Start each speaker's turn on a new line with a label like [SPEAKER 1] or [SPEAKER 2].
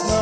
[SPEAKER 1] meet me. Lost